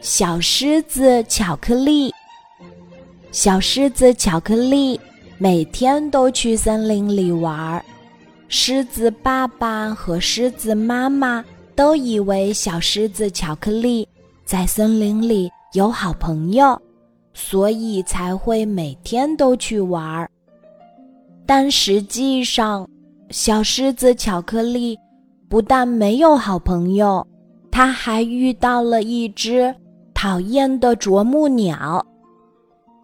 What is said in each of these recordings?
小狮子巧克力，小狮子巧克力每天都去森林里玩。狮子爸爸和狮子妈妈都以为小狮子巧克力在森林里有好朋友，所以才会每天都去玩。但实际上，小狮子巧克力不但没有好朋友，它还遇到了一只。讨厌的啄木鸟，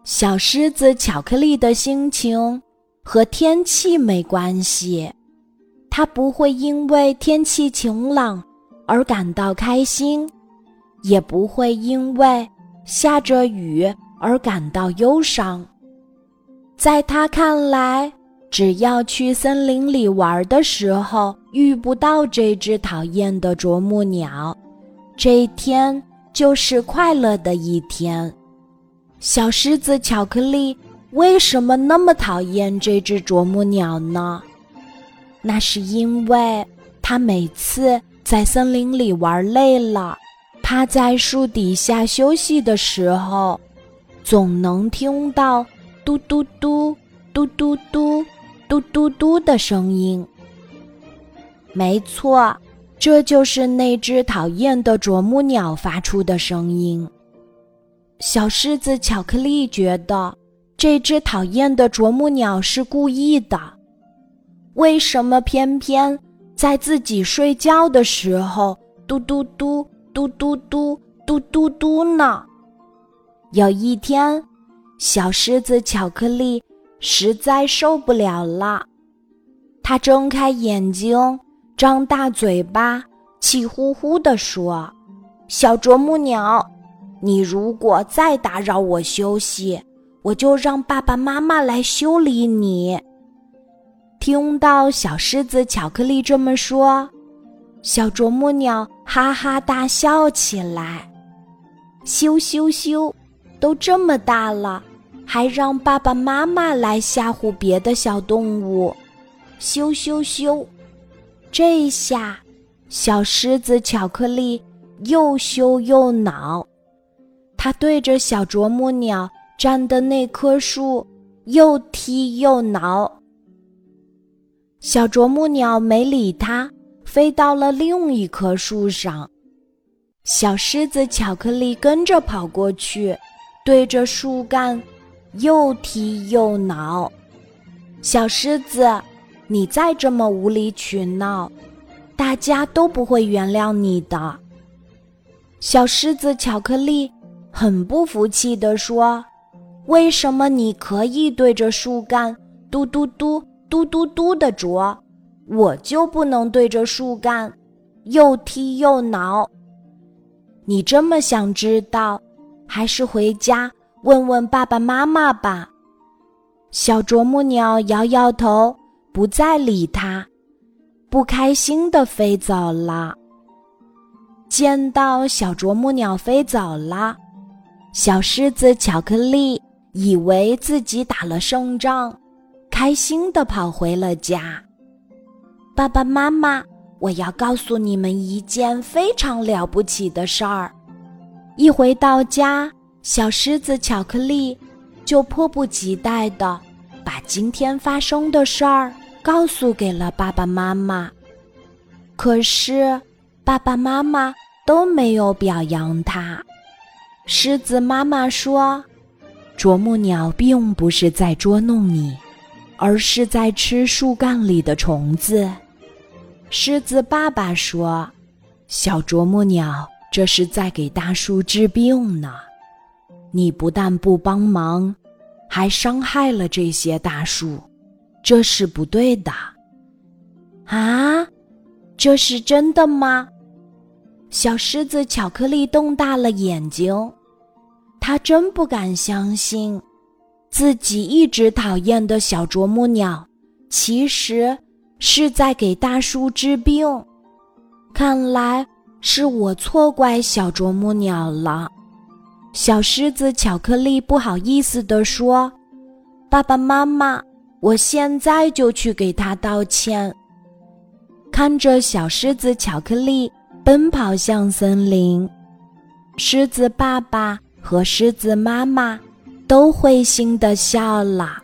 小狮子巧克力的心情和天气没关系，它不会因为天气晴朗而感到开心，也不会因为下着雨而感到忧伤。在他看来，只要去森林里玩的时候遇不到这只讨厌的啄木鸟，这一天。就是快乐的一天。小狮子巧克力为什么那么讨厌这只啄木鸟呢？那是因为它每次在森林里玩累了，趴在树底下休息的时候，总能听到嘟嘟嘟、嘟嘟嘟、嘟嘟嘟的声音。没错。这就是那只讨厌的啄木鸟发出的声音。小狮子巧克力觉得这只讨厌的啄木鸟是故意的，为什么偏偏在自己睡觉的时候嘟嘟嘟嘟嘟嘟嘟嘟嘟呢？有一天，小狮子巧克力实在受不了了，它睁开眼睛。张大嘴巴，气呼呼地说：“小啄木鸟，你如果再打扰我休息，我就让爸爸妈妈来修理你。”听到小狮子巧克力这么说，小啄木鸟哈哈大笑起来：“羞羞羞，都这么大了，还让爸爸妈妈来吓唬别的小动物，羞羞羞！”这下，小狮子巧克力又羞又恼，它对着小啄木鸟站的那棵树又踢又挠。小啄木鸟没理它，飞到了另一棵树上。小狮子巧克力跟着跑过去，对着树干又踢又挠。小狮子。你再这么无理取闹，大家都不会原谅你的。小狮子巧克力很不服气地说：“为什么你可以对着树干嘟嘟嘟嘟嘟嘟的啄，我就不能对着树干又踢又挠？你这么想知道，还是回家问问爸爸妈妈吧。”小啄木鸟摇摇头。不再理他，不开心的飞走了。见到小啄木鸟飞走了，小狮子巧克力以为自己打了胜仗，开心的跑回了家。爸爸妈妈，我要告诉你们一件非常了不起的事儿。一回到家，小狮子巧克力就迫不及待的把今天发生的事儿。告诉给了爸爸妈妈，可是爸爸妈妈都没有表扬他。狮子妈妈说：“啄木鸟并不是在捉弄你，而是在吃树干里的虫子。”狮子爸爸说：“小啄木鸟，这是在给大树治病呢。你不但不帮忙，还伤害了这些大树。”这是不对的，啊，这是真的吗？小狮子巧克力瞪大了眼睛，他真不敢相信，自己一直讨厌的小啄木鸟，其实是在给大树治病。看来是我错怪小啄木鸟了。小狮子巧克力不好意思地说：“爸爸妈妈。”我现在就去给他道歉。看着小狮子巧克力奔跑向森林，狮子爸爸和狮子妈妈都会心的笑了。